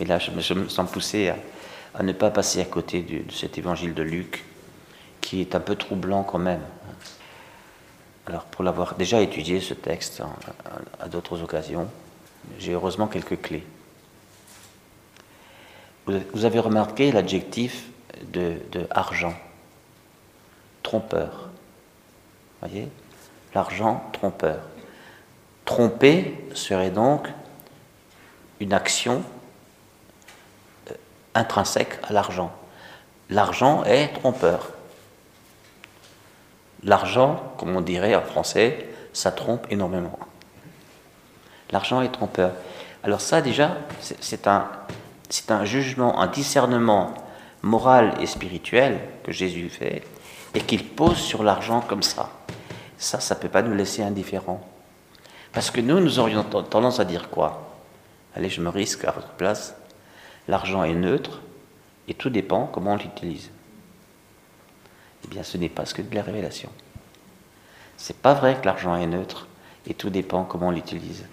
Mais là, je me sens poussé à, ne pas passer à côté de, cet évangile de Luc, qui est un peu troublant quand même. Alors, pour l'avoir déjà étudié, ce texte, à, d'autres occasions, j'ai heureusement quelques clés. Vous avez remarqué l'adjectif de, de, argent, trompeur. Voyez? L'argent trompeur. Tromper serait donc une action intrinsèque à l'argent. L'argent est trompeur. L'argent, comme on dirait en français, ça trompe énormément. L'argent est trompeur. Alors ça déjà, c'est un, un jugement, un discernement moral et spirituel que Jésus fait et qu'il pose sur l'argent comme ça. Ça, ça ne peut pas nous laisser indifférents. Parce que nous, nous aurions tendance à dire quoi? Allez, je me risque à votre place. L'argent est neutre et tout dépend comment on l'utilise. Eh bien, ce n'est pas ce que de la révélation. C'est pas vrai que l'argent est neutre et tout dépend comment on l'utilise.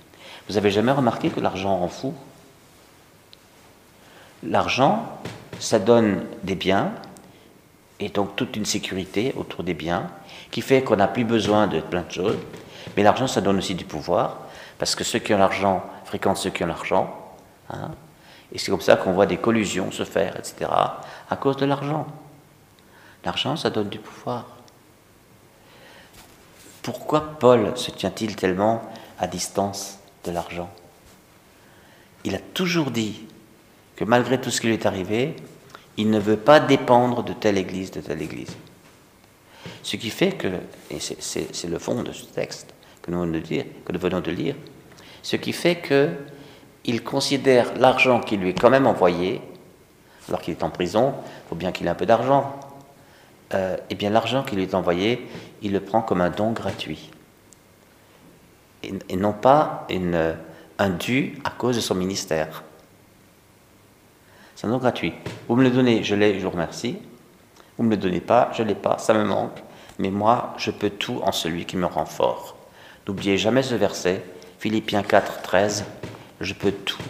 Vous avez jamais remarqué que l'argent rend fou? L'argent, ça donne des biens et donc toute une sécurité autour des biens qui fait qu'on n'a plus besoin de plein de choses. Mais l'argent, ça donne aussi du pouvoir parce que ceux qui ont l'argent fréquentent ceux qui ont l'argent. Hein, et c'est comme ça qu'on voit des collusions se faire, etc., à cause de l'argent. L'argent, ça donne du pouvoir. Pourquoi Paul se tient-il tellement à distance de l'argent? Il a toujours dit que malgré tout ce qui lui est arrivé, il ne veut pas dépendre de telle église, de telle église. Ce qui fait que, et c'est le fond de ce texte que nous venons de, dire, que nous venons de lire, ce qui fait que il considère l'argent qui lui est quand même envoyé, alors qu'il est en prison, il faut bien qu'il ait un peu d'argent. Euh, eh bien, l'argent qui lui est envoyé, il le prend comme un don gratuit. Et, non pas une, un dû à cause de son ministère. C'est un don gratuit. Vous me le donnez, je l'ai, je vous remercie. Vous ne me le donnez pas, je ne l'ai pas, ça me manque. Mais moi, je peux tout en celui qui me rend fort. N'oubliez jamais ce verset, Philippiens 4, 13, je peux tout,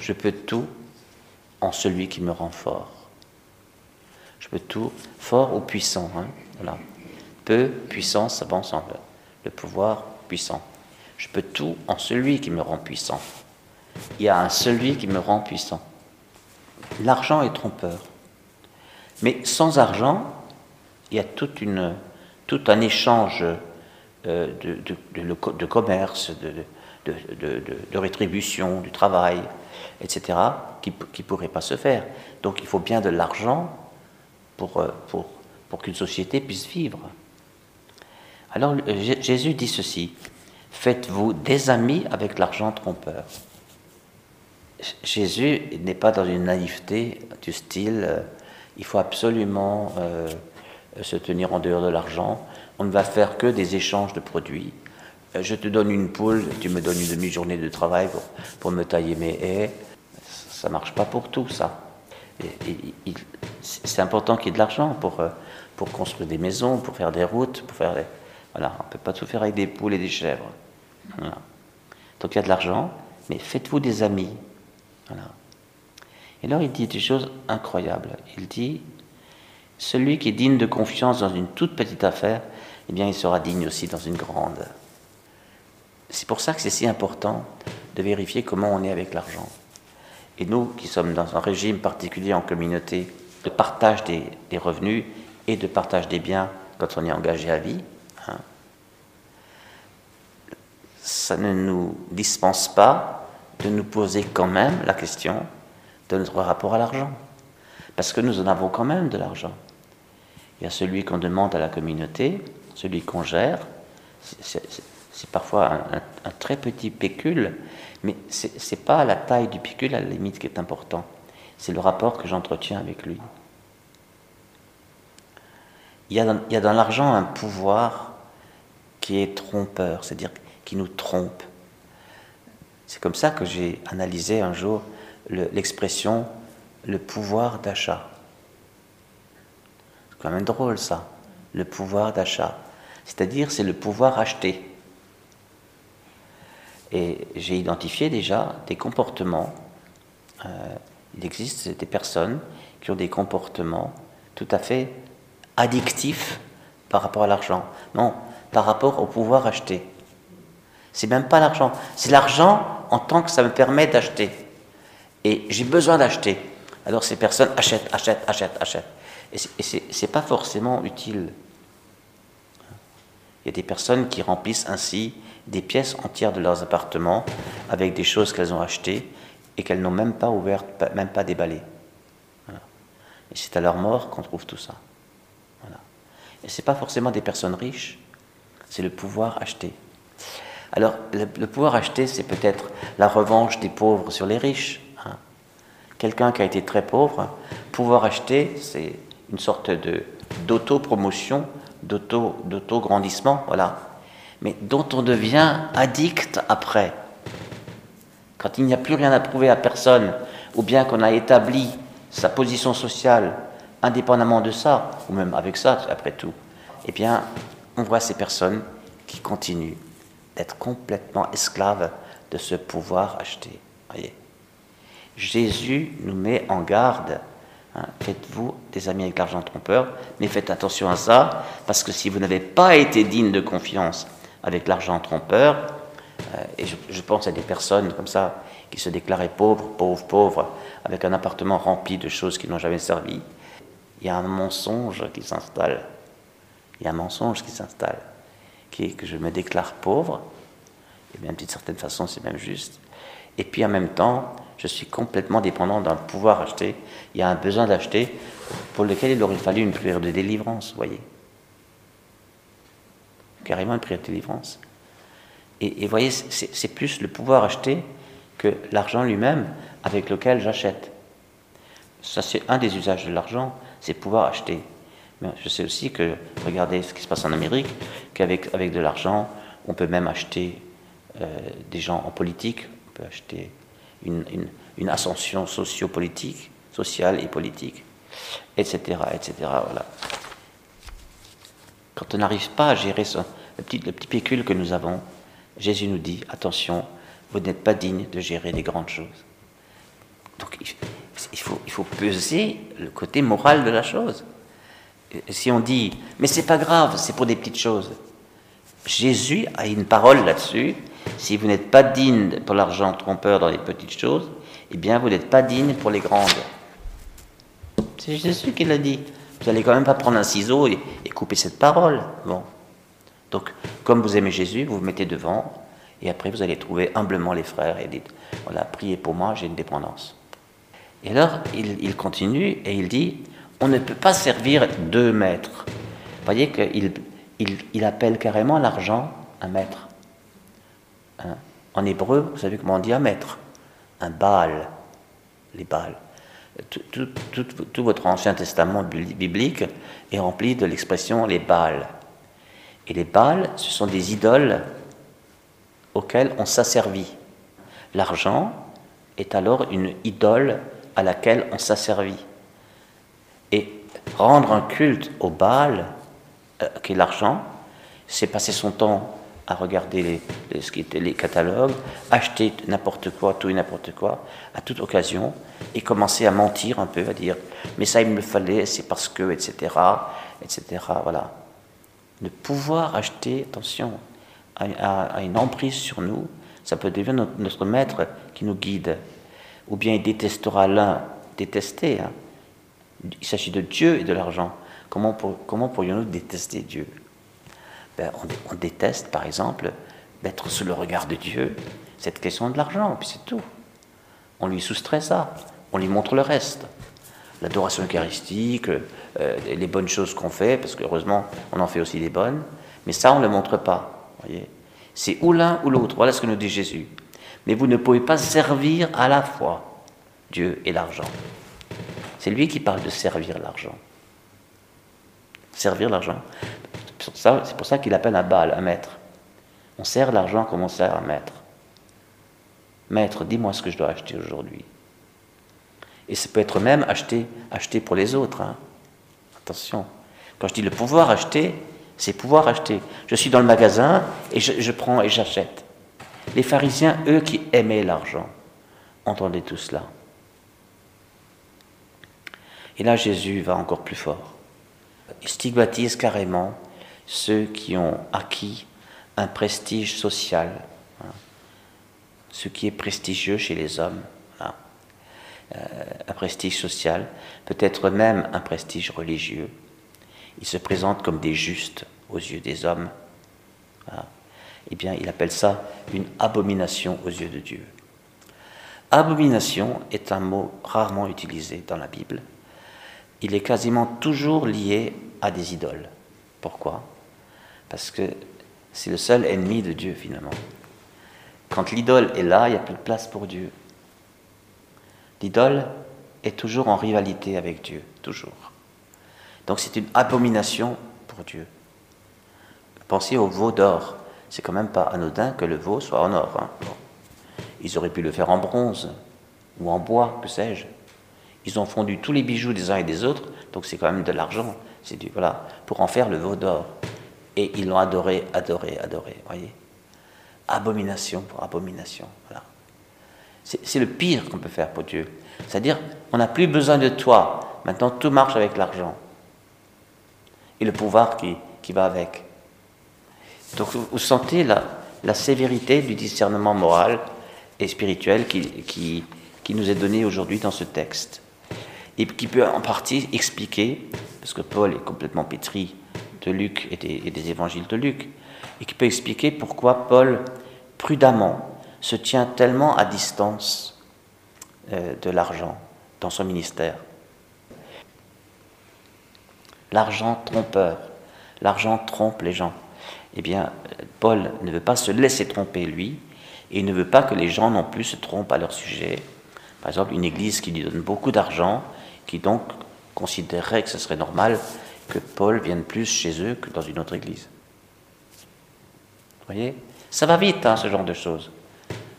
je peux tout en celui qui me rend fort. Je peux tout, fort ou puissant. Hein. Peu, puissance, ça va ensemble. Le pouvoir, puissant. Je peux tout en celui qui me rend puissant. Il y a un celui qui me rend puissant. L'argent est trompeur. Mais sans argent, il y a tout un échange euh, de, de, commerce, de, rétribution, du travail, etc., qui ne pourrait pas se faire. Donc il faut bien de l'argent pour, euh, pour, pour qu'une société puisse vivre. Alors Jésus dit ceci, faites-vous des amis avec l'argent trompeur. Jésus n'est pas dans une naïveté du style, euh, il faut absolument se tenir en dehors de l'argent, on ne va faire que des échanges de produits. Euh, je te donne une poule, tu me donnes une demi-journée de travail pour, me tailler mes haies. Ça ne marche pas pour tout, ça. c'est important qu'il y ait de l'argent pour, euh, pour construire des maisons, pour faire des routes, pour faire Voilà, on ne peut pas tout faire avec des poules et des chèvres. Donc il y a de l'argent, mais faites-vous des amis. Et alors il dit des choses incroyables. Il dit, celui qui est digne de confiance dans une toute petite affaire, eh bien il sera digne aussi dans une grande. C'est pour ça que c'est si important de vérifier comment on est avec l'argent. Et nous qui sommes dans un régime particulier en communauté de partage des, revenus et de partage des biens quand on est engagé à vie, hein, ça ne nous dispense pas de nous poser quand même la question de notre rapport à l'argent. Parce que nous en avons quand même de l'argent. Il y a celui qu'on demande à la communauté, celui qu'on gère. C'est parfois un, très petit pécule, mais ce n'est pas la taille du pécule à la limite qui est important. C'est le rapport que j'entretiens avec lui. Il y a dans, l'argent un pouvoir qui est trompeur, c'est-à-dire qui nous trompe. C'est comme ça que j'ai analysé un jour l'expression le pouvoir d'achat. C'est quand même drôle ça, le pouvoir d'achat. C'est-à-dire, c'est le pouvoir acheter. Et j'ai identifié déjà des comportements euh, Il existe des personnes qui ont des comportements tout à fait addictifs par rapport à l'argent. Non, par rapport au pouvoir acheter. C'est même pas l'argent, c'est l'argent en tant que ça me permet d'acheter. Et j'ai besoin d'acheter. Alors ces personnes achètent, achètent, achètent, achètent. Et ce n'est pas forcément utile. Il y a des personnes qui remplissent ainsi des pièces entières de leurs appartements avec des choses qu'elles ont achetées et qu'elles n'ont même pas ouvertes, même pas déballées. Et c'est à leur mort qu'on trouve tout ça. Et ce n'est pas forcément des personnes riches, c'est le pouvoir acheté. Alors, le, pouvoir acheté, c'est peut-être la revanche des pauvres sur les riches. Hein. Quelqu'un qui a été très pauvre, pouvoir acheter, c'est une sorte de, d'auto-promotion, d'auto, d'auto-grandissement, voilà. Mais dont on devient addict après. Quand il n'y a plus rien à prouver à personne, ou bien qu'on a établi sa position sociale indépendamment de ça, ou même avec ça, après tout, eh bien, on voit ces personnes qui continuent d'être complètement esclaves de ce pouvoir acheté. Voyez. Jésus nous met en garde. Hein, faites-vous des amis avec l'argent trompeur, mais faites attention à ça, parce que si vous n'avez pas été digne de confiance avec l'argent trompeur, euh, et je, pense à des personnes comme ça qui se déclaraient pauvres, pauvres, pauvres, avec un appartement rempli de choses qui n'ont jamais servi, il y a un mensonge qui s'installe. Il y a un mensonge qui s'installe, qui est que je me déclare pauvre, et bien d'une certaine façon c'est même juste, et puis en même temps, je suis complètement dépendant d'un pouvoir acheter. Il y a un besoin d'acheter pour lequel il aurait fallu une prière de délivrance, vous voyez. Carrément une prière de délivrance. Et, vous voyez, c'est plus le pouvoir acheter que l'argent lui-même avec lequel j'achète. Ça, c'est un des usages de l'argent, c'est pouvoir acheter. Mais je sais aussi que, regardez ce qui se passe en Amérique, qu'avec avec de l'argent, on peut même acheter euh, des gens en politique, on peut acheter une, une, ascension sociopolitique, sociale et politique, etc., etc. Voilà. Quand on n'arrive pas à gérer le, petit, le petit pécule que nous avons, Jésus nous dit, attention, vous n'êtes pas digne de gérer les grandes choses. Donc il faut, il faut peser le côté moral de la chose. Si on dit, mais c'est pas grave, c'est pour des petites choses. Jésus a une parole là-dessus. Si vous n'êtes pas digne pour l'argent trompeur dans les petites choses, eh bien vous n'êtes pas digne pour les grandes. C'est Jésus qui l'a dit. Vous n'allez quand même pas prendre un ciseau et, couper cette parole. Bon. Donc, comme vous aimez Jésus, vous vous mettez devant, et après vous allez trouver humblement les frères et dites, voilà, priez pour moi, j'ai une dépendance. Et alors, il, continue et il dit, on ne peut pas servir deux maîtres. Vous voyez qu'il il, appelle carrément l'argent un maître. Hein? En hébreu, vous savez comment on dit un maître? Un Baal. Les Baals. Tout, votre Ancien Testament biblique est rempli de l'expression les Baals. Et les Baals, ce sont des idoles auxquelles on s'asservit. L'argent est alors une idole à laquelle on s'asservit. Et rendre un culte au Baal, euh, qui est l'argent, c'est passer son temps à regarder les, catalogues, acheter n'importe quoi, tout et n'importe quoi, à toute occasion, et commencer à mentir un peu, à dire mais ça il me fallait, c'est parce que, etc., etc. Voilà. De pouvoir acheter, attention, à, une emprise sur nous, ça peut devenir notre, maître qui nous guide ou bien il détestera l'un, détester. Hein. Il s'agit de Dieu et de l'argent. Comment pourrions-nous détester Dieu? Ben, on, déteste, par exemple, d'être sous le regard de Dieu, cette question de l'argent, puis c'est tout. On lui soustrait ça, on lui montre le reste. L'adoration eucharistique, euh, les bonnes choses qu'on fait, parce qu'heureusement, on en fait aussi des bonnes, mais ça, on ne le montre pas. C'est ou l'un ou l'autre. Voilà ce que nous dit Jésus mais vous ne pouvez pas servir à la fois Dieu et l'argent. C'est lui qui parle de servir l'argent. Servir l'argent. C'est pour ça qu'il appelle un Baal, un maître. On sert l'argent comme on sert un maître. Maître, dis-moi ce que je dois acheter aujourd'hui. Et ça peut être même acheter, acheter pour les autres. Hein. Attention. Quand je dis le pouvoir acheter, c'est pouvoir acheter. Je suis dans le magasin et je prends et j'achète. Les pharisiens, eux qui aimaient l'argent, entendaient tout cela. Et là, Jésus va encore plus fort. Il stigmatise carrément ceux qui ont acquis un prestige social, hein, ce qui est prestigieux chez les hommes, hein, euh, un prestige social, peut-être même un prestige religieux. Ils se présentent comme des justes aux yeux des hommes. Hein. Eh bien, il appelle ça une abomination aux yeux de Dieu. Abomination est un mot rarement utilisé dans la Bible. Il est quasiment toujours lié à des idoles. Pourquoi? Parce que c'est le seul ennemi de Dieu finalement. Quand l'idole est là, il n'y a plus de place pour Dieu. L'idole est toujours en rivalité avec Dieu, toujours. Donc c'est une abomination pour Dieu. Pensez au veau d'or. C'est quand même pas anodin que le veau soit en or. Hein. Ils auraient pu le faire en bronze ou en bois, que sais-je. Ils ont fondu tous les bijoux des uns et des autres, donc c'est quand même de l'argent. Voilà pour en faire le veau d'or. Et ils l'ont adoré, adoré, adoré. Voyez, abomination pour abomination. Voilà. C'est le pire qu'on peut faire pour Dieu. C'est-à-dire, on n'a plus besoin de toi. Maintenant, tout marche avec l'argent et le pouvoir qui, qui va avec. Donc, vous sentez la, la sévérité du discernement moral et spirituel qui, qui, qui nous est donné aujourd'hui dans ce texte et qui peut en partie expliquer, parce que Paul est complètement pétri de Luc et des, évangiles de Luc, et qui peut expliquer pourquoi Paul, prudemment, se tient tellement à distance euh, de l'argent dans son ministère. L'argent trompeur, l'argent trompe les gens. Eh bien, Paul ne veut pas se laisser tromper lui, et ne veut pas que les gens non plus se trompent à leur sujet. Par exemple, une église qui lui donne beaucoup d'argent, qui donc considérerait que ce serait normal que Paul vienne plus chez eux que dans une autre église. Vous voyez? Ça va vite, hein, ce genre de choses.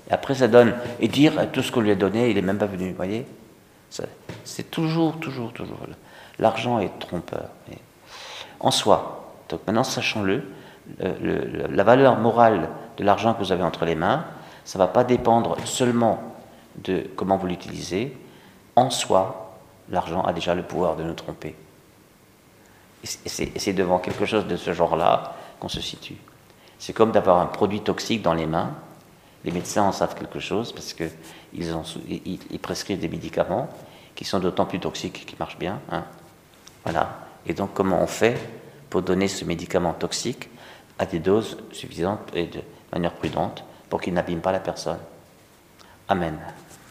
Après, ça donne. Et dire tout ce qu'on lui a donné, il n'est même pas venu. Vous voyez? C'est toujours, toujours, toujours. L'argent est trompeur. En soi. Donc maintenant, sachons-le, la valeur morale de l'argent que vous avez entre les mains, ça ne va pas dépendre seulement de comment vous l'utilisez. En soi, l'argent a déjà le pouvoir de nous tromper. C'est devant quelque chose de ce genre-là qu'on se situe. C'est comme d'avoir un produit toxique dans les mains. Les médecins en savent quelque chose parce qu'ils ils, prescrivent des médicaments qui sont d'autant plus toxiques qu'ils marchent bien. Hein. Voilà. Et donc, comment on fait pour donner ce médicament toxique à des doses suffisantes et de manière prudente pour qu'il n'abîme pas la personne? Amen.